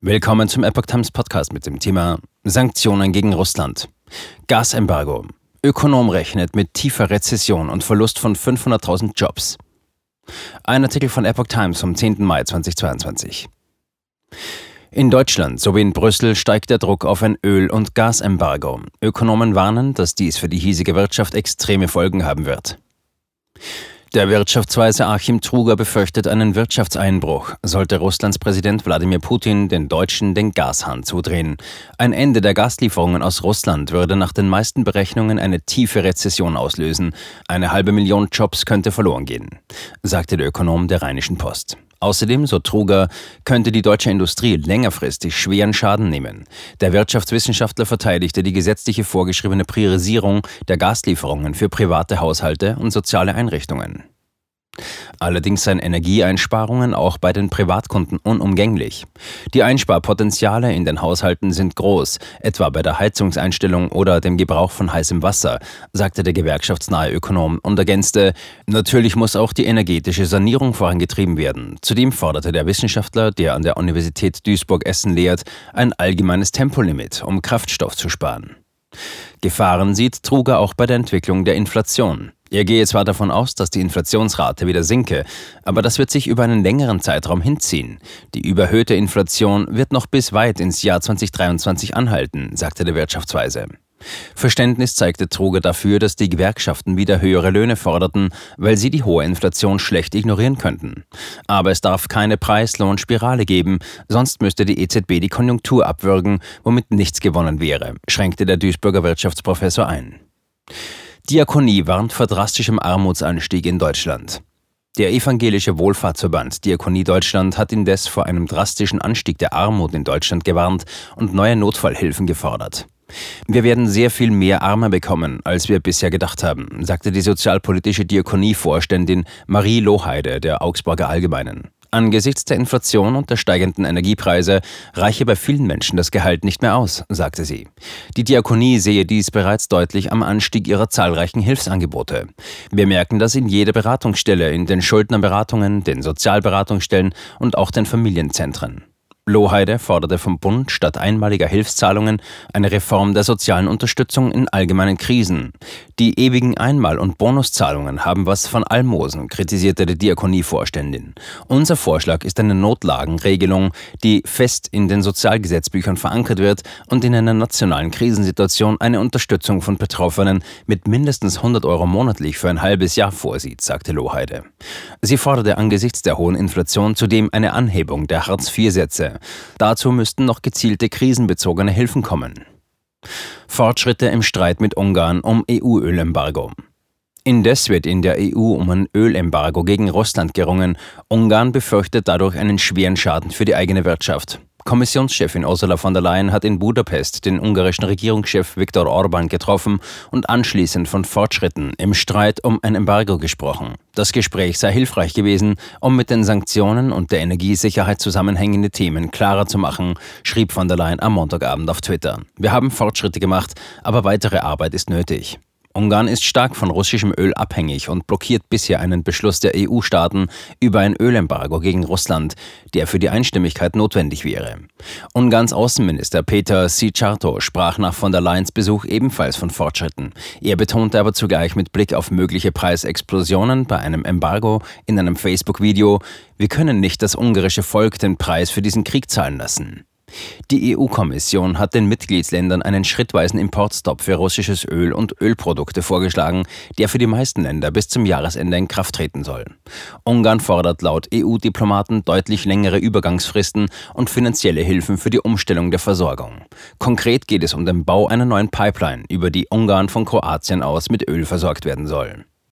Willkommen zum Epoch Times Podcast mit dem Thema Sanktionen gegen Russland. Gasembargo. Ökonom rechnet mit tiefer Rezession und Verlust von 500.000 Jobs. Ein Artikel von Epoch Times vom 10. Mai 2022. In Deutschland sowie in Brüssel steigt der Druck auf ein Öl- und Gasembargo. Ökonomen warnen, dass dies für die hiesige Wirtschaft extreme Folgen haben wird. Der Wirtschaftsweise Achim Truger befürchtet einen Wirtschaftseinbruch, sollte Russlands Präsident Wladimir Putin den Deutschen den Gashahn zudrehen. Ein Ende der Gaslieferungen aus Russland würde nach den meisten Berechnungen eine tiefe Rezession auslösen. Eine halbe Million Jobs könnte verloren gehen, sagte der Ökonom der Rheinischen Post. Außerdem, so Truger, könnte die deutsche Industrie längerfristig schweren Schaden nehmen. Der Wirtschaftswissenschaftler verteidigte die gesetzliche vorgeschriebene Priorisierung der Gaslieferungen für private Haushalte und soziale Einrichtungen. Allerdings seien Energieeinsparungen auch bei den Privatkunden unumgänglich. Die Einsparpotenziale in den Haushalten sind groß, etwa bei der Heizungseinstellung oder dem Gebrauch von heißem Wasser, sagte der gewerkschaftsnahe Ökonom und ergänzte, natürlich muss auch die energetische Sanierung vorangetrieben werden. Zudem forderte der Wissenschaftler, der an der Universität Duisburg-Essen lehrt, ein allgemeines Tempolimit, um Kraftstoff zu sparen. Gefahren sieht Truger auch bei der Entwicklung der Inflation. Er gehe zwar davon aus, dass die Inflationsrate wieder sinke, aber das wird sich über einen längeren Zeitraum hinziehen. Die überhöhte Inflation wird noch bis weit ins Jahr 2023 anhalten, sagte der Wirtschaftsweise. Verständnis zeigte Truger dafür, dass die Gewerkschaften wieder höhere Löhne forderten, weil sie die hohe Inflation schlecht ignorieren könnten. Aber es darf keine Preislohnspirale geben, sonst müsste die EZB die Konjunktur abwürgen, womit nichts gewonnen wäre, schränkte der Duisburger Wirtschaftsprofessor ein. Diakonie warnt vor drastischem Armutsanstieg in Deutschland. Der evangelische Wohlfahrtsverband Diakonie Deutschland hat indes vor einem drastischen Anstieg der Armut in Deutschland gewarnt und neue Notfallhilfen gefordert. Wir werden sehr viel mehr Arme bekommen, als wir bisher gedacht haben, sagte die sozialpolitische Diakonie-Vorständin Marie Lohheide der Augsburger Allgemeinen. Angesichts der Inflation und der steigenden Energiepreise reiche bei vielen Menschen das Gehalt nicht mehr aus, sagte sie. Die Diakonie sehe dies bereits deutlich am Anstieg ihrer zahlreichen Hilfsangebote. Wir merken das in jeder Beratungsstelle, in den Schuldnerberatungen, den Sozialberatungsstellen und auch den Familienzentren. Lohheide forderte vom Bund statt einmaliger Hilfszahlungen eine Reform der sozialen Unterstützung in allgemeinen Krisen. Die ewigen Einmal- und Bonuszahlungen haben was von Almosen, kritisierte die Diakonievorständin. Unser Vorschlag ist eine Notlagenregelung, die fest in den Sozialgesetzbüchern verankert wird und in einer nationalen Krisensituation eine Unterstützung von Betroffenen mit mindestens 100 Euro monatlich für ein halbes Jahr vorsieht, sagte Lohheide. Sie forderte angesichts der hohen Inflation zudem eine Anhebung der Hartz-IV-Sätze. Dazu müssten noch gezielte krisenbezogene Hilfen kommen. Fortschritte im Streit mit Ungarn um EU-Ölembargo. Indes wird in der EU um ein Ölembargo gegen Russland gerungen. Ungarn befürchtet dadurch einen schweren Schaden für die eigene Wirtschaft. Kommissionschefin Ursula von der Leyen hat in Budapest den ungarischen Regierungschef Viktor Orban getroffen und anschließend von Fortschritten im Streit um ein Embargo gesprochen. Das Gespräch sei hilfreich gewesen, um mit den Sanktionen und der Energiesicherheit zusammenhängende Themen klarer zu machen, schrieb von der Leyen am Montagabend auf Twitter. Wir haben Fortschritte gemacht, aber weitere Arbeit ist nötig. Ungarn ist stark von russischem Öl abhängig und blockiert bisher einen Beschluss der EU-Staaten über ein Ölembargo gegen Russland, der für die Einstimmigkeit notwendig wäre. Ungarns Außenminister Peter Sicharto sprach nach von der Leyens Besuch ebenfalls von Fortschritten. Er betonte aber zugleich mit Blick auf mögliche Preisexplosionen bei einem Embargo in einem Facebook-Video, wir können nicht das ungarische Volk den Preis für diesen Krieg zahlen lassen. Die EU-Kommission hat den Mitgliedsländern einen schrittweisen Importstopp für russisches Öl und Ölprodukte vorgeschlagen, der für die meisten Länder bis zum Jahresende in Kraft treten soll. Ungarn fordert laut EU-Diplomaten deutlich längere Übergangsfristen und finanzielle Hilfen für die Umstellung der Versorgung. Konkret geht es um den Bau einer neuen Pipeline, über die Ungarn von Kroatien aus mit Öl versorgt werden soll.